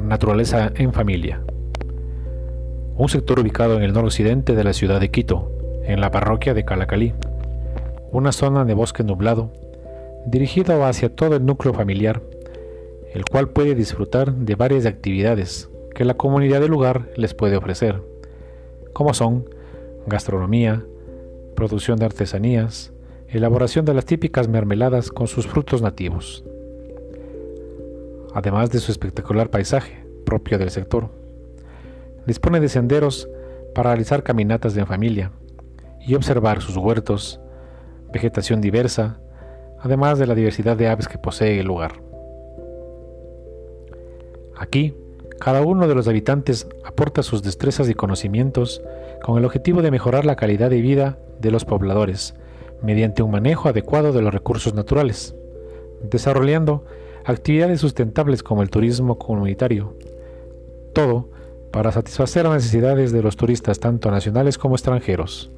Naturaleza en familia. Un sector ubicado en el noroccidente de la ciudad de Quito, en la parroquia de Calacalí. Una zona de bosque nublado, dirigido hacia todo el núcleo familiar, el cual puede disfrutar de varias actividades que la comunidad del lugar les puede ofrecer, como son gastronomía, producción de artesanías, elaboración de las típicas mermeladas con sus frutos nativos, además de su espectacular paisaje propio del sector. Dispone de senderos para realizar caminatas en familia y observar sus huertos, vegetación diversa, además de la diversidad de aves que posee el lugar. Aquí, cada uno de los habitantes aporta sus destrezas y conocimientos con el objetivo de mejorar la calidad de vida de los pobladores mediante un manejo adecuado de los recursos naturales, desarrollando actividades sustentables como el turismo comunitario. Todo para satisfacer las necesidades de los turistas tanto nacionales como extranjeros.